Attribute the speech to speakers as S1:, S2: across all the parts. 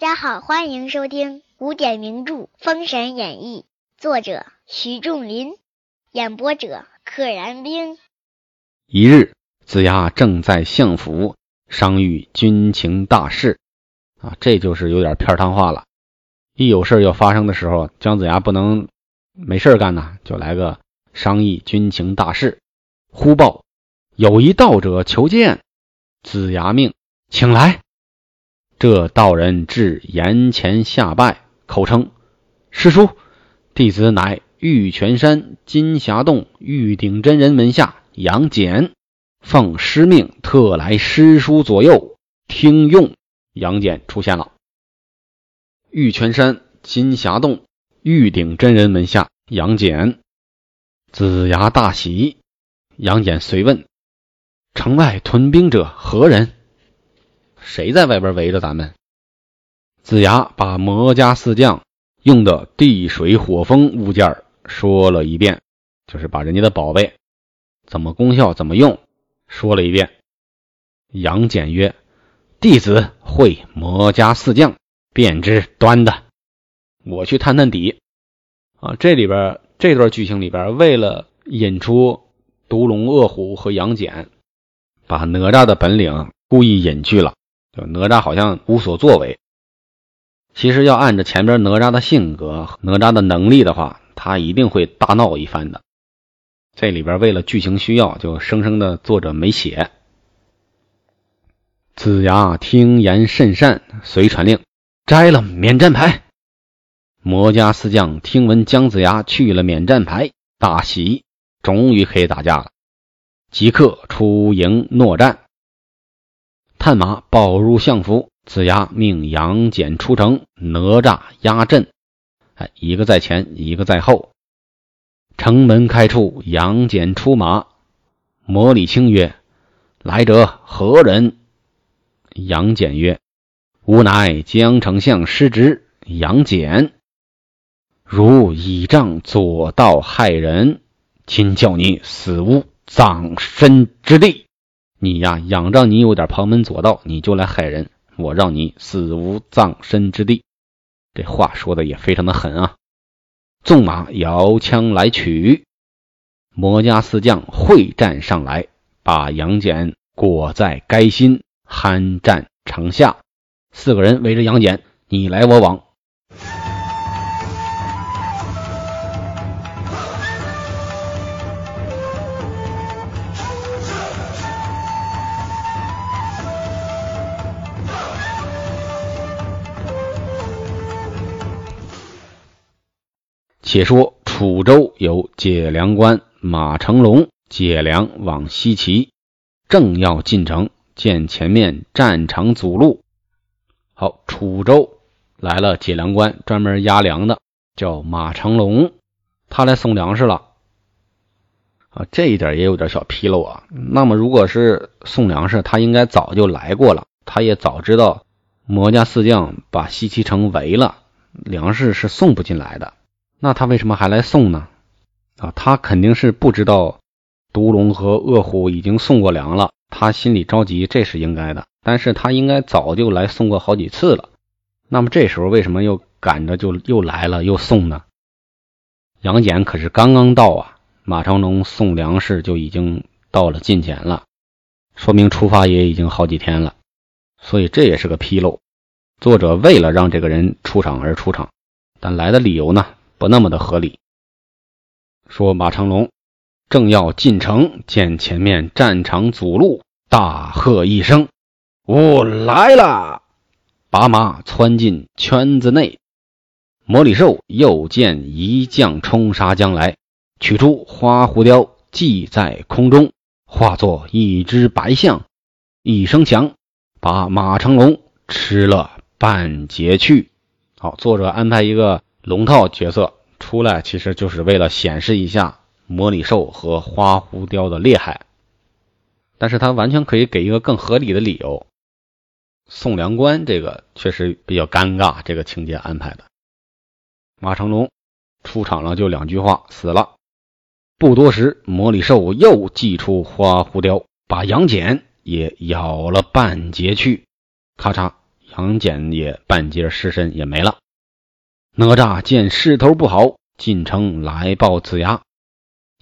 S1: 大家好，欢迎收听古典名著《封神演义》，作者徐仲林，演播者可燃冰。
S2: 一日，子牙正在相府商议军情大事，啊，这就是有点片汤话了。一有事要发生的时候，姜子牙不能没事干呢，就来个商议军情大事。忽报有一道者求见，子牙命请来。这道人至岩前下拜，口称：“师叔，弟子乃玉泉山金霞洞玉鼎真人门下杨戬，奉师命特来师叔左右听用。”杨戬出现了。玉泉山金霞洞玉鼎真人门下杨戬，子牙大喜。杨戬随问：“城外屯兵者何人？”谁在外边围着咱们？子牙把魔家四将用的地水火风物件说了一遍，就是把人家的宝贝怎么功效、怎么用说了一遍。杨戬曰：“弟子会魔家四将，便知端的。我去探探底。”啊，这里边这段剧情里边，为了引出毒龙、恶虎和杨戬，把哪吒的本领故意隐去了。就哪吒好像无所作为，其实要按着前边哪吒的性格、哪吒的能力的话，他一定会大闹一番的。这里边为了剧情需要，就生生的作者没写。子牙听言甚善，遂传令摘了免战牌。魔家四将听闻姜子牙去了免战牌，大喜，终于可以打架了，即刻出营搦战。探马报入相府，子牙命杨戬出城，哪吒压阵。哎，一个在前，一个在后。城门开处，杨戬出马。魔礼青曰：“来者何人？”杨戬曰：“吾乃江丞相失职杨戬。如倚仗左道害人，今叫你死无葬身之地。”你呀，仰仗你有点旁门左道，你就来害人，我让你死无葬身之地。这话说的也非常的狠啊！纵马摇枪来取，魔家四将会战上来，把杨戬裹在该心，酣战城下。四个人围着杨戬，你来我往。且说楚州有解粮官马成龙解粮往西岐，正要进城，见前面战场阻路。好，楚州来了解粮官，专门押粮的，叫马成龙，他来送粮食了。啊，这一点也有点小纰漏啊。那么，如果是送粮食，他应该早就来过了，他也早知道魔家四将把西岐城围了，粮食是送不进来的。那他为什么还来送呢？啊，他肯定是不知道毒龙和恶虎已经送过粮了，他心里着急，这是应该的。但是他应该早就来送过好几次了。那么这时候为什么又赶着就又来了又送呢？杨戬可是刚刚到啊，马成龙送粮食就已经到了近前了，说明出发也已经好几天了。所以这也是个纰漏。作者为了让这个人出场而出场，但来的理由呢？不那么的合理。说马成龙正要进城，见前面战场阻路，大喝一声：“我来了！”把马窜进圈子内。魔礼寿又见一将冲杀将来，取出花狐雕系在空中，化作一只白象，一声响，把马成龙吃了半截去。好，作者安排一个。龙套角色出来，其实就是为了显示一下魔礼寿和花狐雕的厉害。但是他完全可以给一个更合理的理由。送粮官这个确实比较尴尬，这个情节安排的。马成龙出场了，就两句话，死了。不多时，魔礼寿又祭出花狐雕，把杨戬也咬了半截去。咔嚓，杨戬也半截尸身也没了。哪吒见势头不好，进城来报子牙：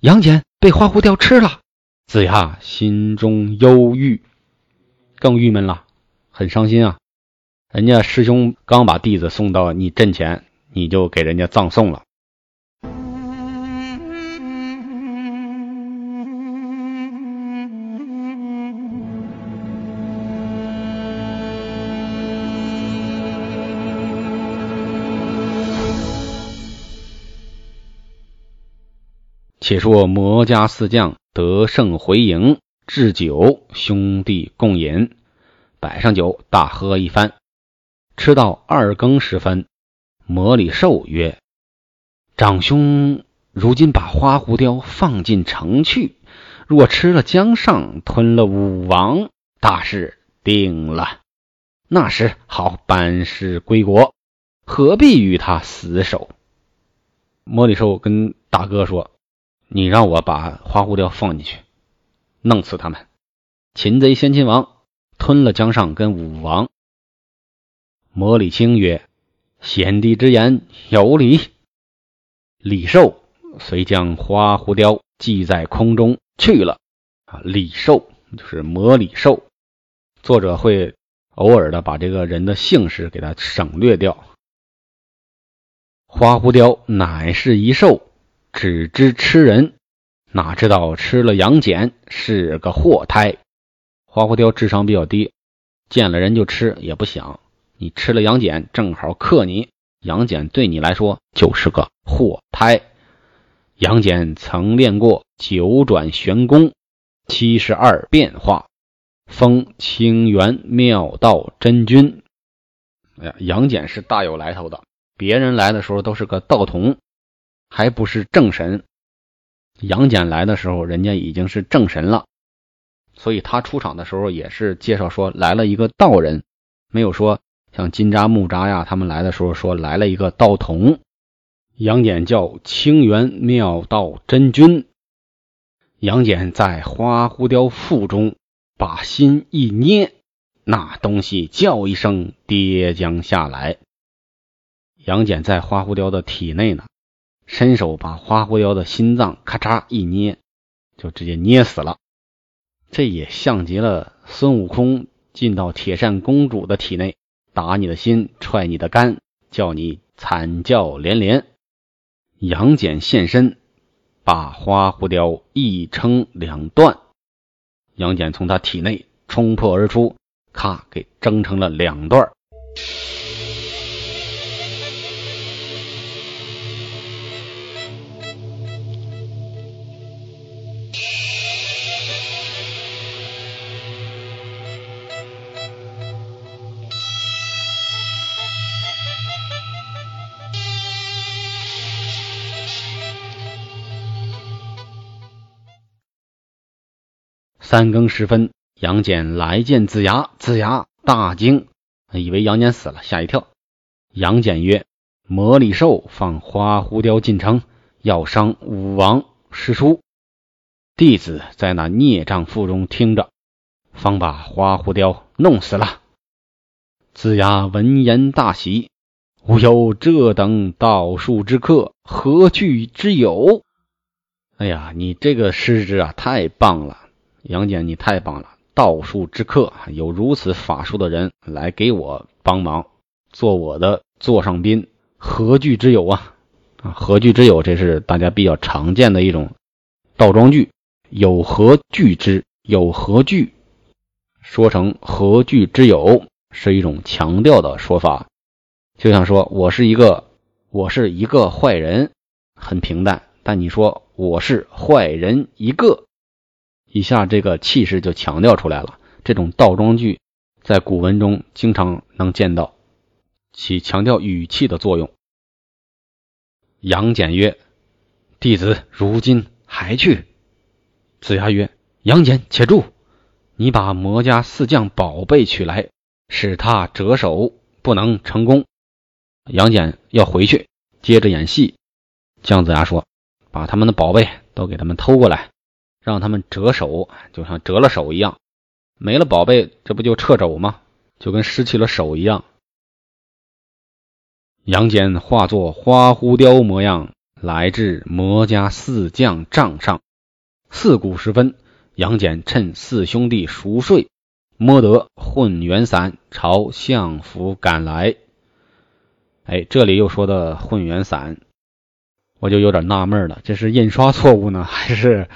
S2: 杨戬被花狐貂吃了。子牙心中忧郁，更郁闷了，很伤心啊！人家师兄刚把弟子送到你阵前，你就给人家葬送了。且说魔家四将得胜回营，置酒，兄弟共饮，摆上酒，大喝一番。吃到二更时分，魔里寿曰：“长兄如今把花狐雕放进城去，若吃了江上，吞了武王，大事定了。那时好班师归国，何必与他死守？”魔里寿跟大哥说。你让我把花狐雕放进去，弄死他们。擒贼先擒王，吞了江上跟武王。魔礼青曰：“贤弟之言有理。”李寿遂将花狐雕系在空中去了。啊，李寿就是魔礼寿。作者会偶尔的把这个人的姓氏给他省略掉。花狐雕乃是一兽。只知吃人，哪知道吃了杨戬是个祸胎。花狐雕智商比较低，见了人就吃，也不想你吃了杨戬正好克你，杨戬对你来说就是个祸胎。杨戬曾练过九转玄功、七十二变化，封清源妙道真君。哎呀，杨戬是大有来头的，别人来的时候都是个道童。还不是正神，杨戬来的时候，人家已经是正神了，所以他出场的时候也是介绍说来了一个道人，没有说像金吒、木吒呀他们来的时候说来了一个道童。杨戬叫清源妙道真君。杨戬在花狐雕腹中把心一捏，那东西叫一声跌将下来。杨戬在花狐雕的体内呢。伸手把花狐雕的心脏咔嚓一捏，就直接捏死了。这也像极了孙悟空进到铁扇公主的体内，打你的心，踹你的肝，叫你惨叫连连。杨戬现身，把花狐雕一撑两断。杨戬从他体内冲破而出，咔给蒸成了两段。三更时分，杨戬来见子牙，子牙大惊，以为杨戬死了，吓一跳。杨戬曰：“魔里兽放花狐雕进城，要伤武王师叔，弟子在那孽障腹中听着，方把花狐雕弄死了。”子牙闻言大喜：“吾有这等道术之客，何惧之有？”哎呀，你这个师侄啊，太棒了！杨戬，你太棒了！道术之客，有如此法术的人来给我帮忙，做我的座上宾，何惧之有啊？啊，何惧之有？这是大家比较常见的一种倒装句，有何惧之？有何惧？说成何惧之有，是一种强调的说法，就像说我是一个，我是一个坏人，很平淡，但你说我是坏人一个。一下这个气势就强调出来了。这种倒装句在古文中经常能见到，起强调语气的作用。杨戬曰：“弟子如今还去。”子牙曰：“杨戬，且住！你把魔家四将宝贝取来，使他折手，不能成功。”杨戬要回去，接着演戏。姜子牙说：“把他们的宝贝都给他们偷过来。”让他们折手，就像折了手一样，没了宝贝，这不就撤走吗？就跟失去了手一样。杨戬化作花狐雕模样，来至魔家四将帐上。四鼓时分，杨戬趁四兄弟熟睡，摸得混元伞，朝相府赶来。哎，这里又说的混元伞，我就有点纳闷了，这是印刷错误呢，还是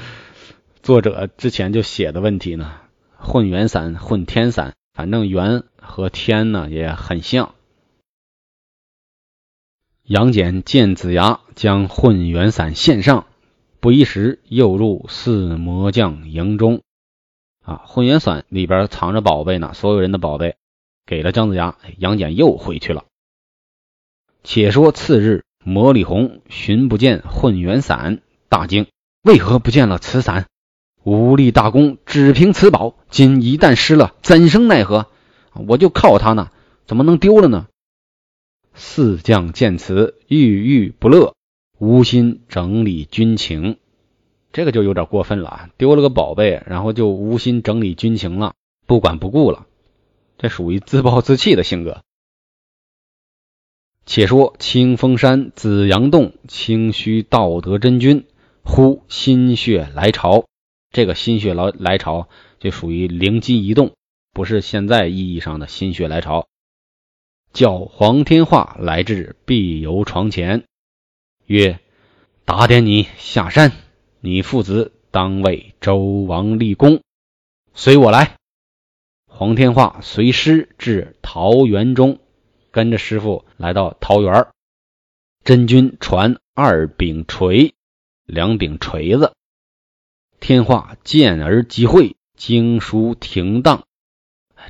S2: 作者之前就写的问题呢？混元伞、混天伞，反正元和天呢也很像。杨戬见子牙将混元伞献上，不一时又入四魔将营中。啊，混元伞里边藏着宝贝呢，所有人的宝贝给了姜子牙，杨戬又回去了。且说次日，魔力红寻不见混元伞，大惊：为何不见了此伞？无力大功只凭此宝，今一旦失了，怎生奈何？我就靠它呢，怎么能丢了呢？四将见此，郁郁不乐，无心整理军情。这个就有点过分了，丢了个宝贝，然后就无心整理军情了，不管不顾了，这属于自暴自弃的性格。且说清风山紫阳洞清虚道德真君，忽心血来潮，这个心血来来潮就属于灵机一动，不是现在意义上的心血来潮。叫黄天化来至碧游床前，曰：“打点你下山，你父子当为周王立功，随我来。”黄天化随师至桃园中，跟着师傅来到桃园。真君传二柄锤，两柄锤子。天化见而即会，经书停当，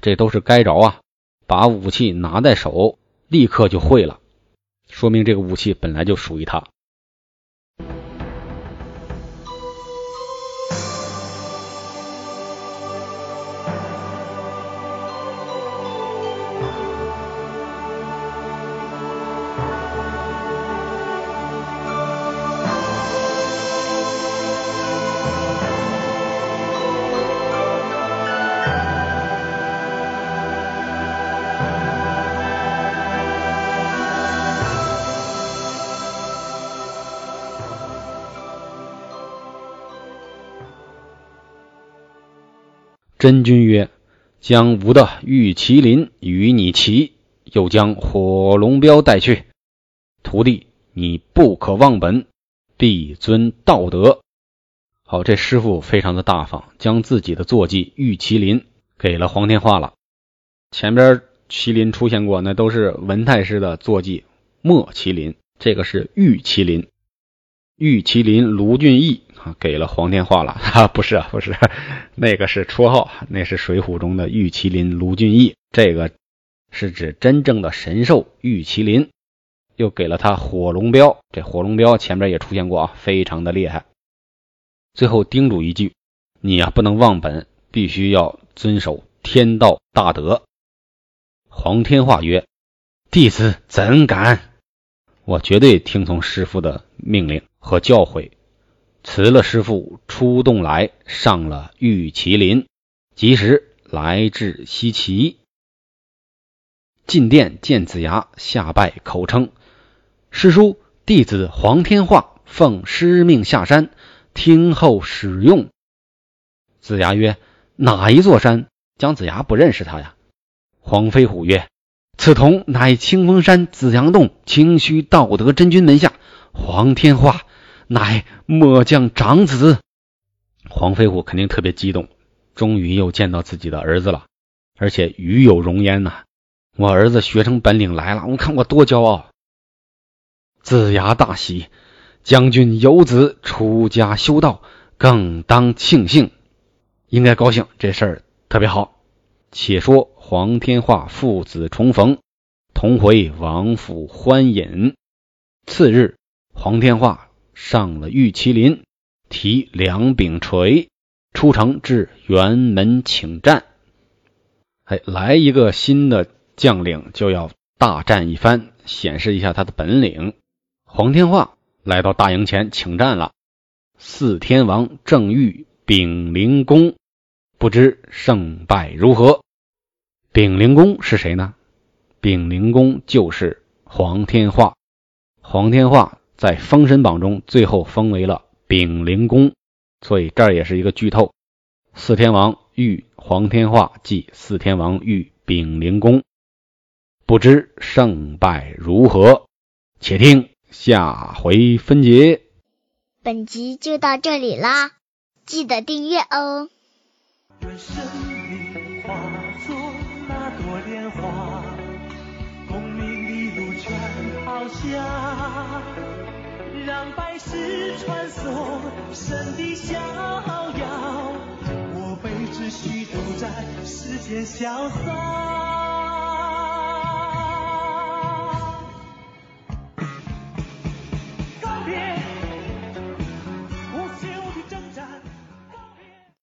S2: 这都是该着啊。把武器拿在手，立刻就会了，说明这个武器本来就属于他。真君曰：“将吾的玉麒麟与你骑，又将火龙镖带去。徒弟，你不可忘本，必尊道德。”好，这师傅非常的大方，将自己的坐骑玉麒麟给了黄天化了。前边麒麟出现过，那都是文太师的坐骑墨麒麟，这个是玉麒麟。玉麒麟卢俊义啊，给了黄天化了 啊，不是啊，不是，那个是绰号，那是水浒中的玉麒麟卢俊义，这个是指真正的神兽玉麒麟，又给了他火龙镖，这火龙镖前面也出现过啊，非常的厉害。最后叮嘱一句，你呀不能忘本，必须要遵守天道大德。黄天化曰：“弟子怎敢？我绝对听从师傅的命令。”和教诲，辞了师傅，出洞来，上了玉麒麟，及时来至西岐。进殿见子牙，下拜口称：“师叔，弟子黄天化奉师命下山，听候使用。”子牙曰：“哪一座山？”姜子牙不认识他呀。黄飞虎曰：“此童乃清风山紫阳洞清虚道德真君门下黄天化。”乃末将长子，黄飞虎肯定特别激动，终于又见到自己的儿子了，而且与有荣焉呐！我儿子学成本领来了，我看我多骄傲！子牙大喜，将军有子出家修道，更当庆幸，应该高兴，这事儿特别好。且说黄天化父子重逢，同回王府欢饮。次日，黄天化。上了玉麒麟，提两柄锤出城至辕门请战。哎，来一个新的将领就要大战一番，显示一下他的本领。黄天化来到大营前请战了。四天王正欲秉灵弓，不知胜败如何。丙灵公是谁呢？丙灵公就是黄天化。黄天化在《封神榜》中最后封为了丙灵公，所以这儿也是一个剧透。四天王遇黄天化，即四天王遇丙灵公，不知胜败如何，且听下回分解。
S1: 本集就到这里啦，记得订阅哦。
S3: 愿生命化作那朵莲花，功名利禄全抛下，让百世传颂神的逍遥。我辈只需都在世间潇洒。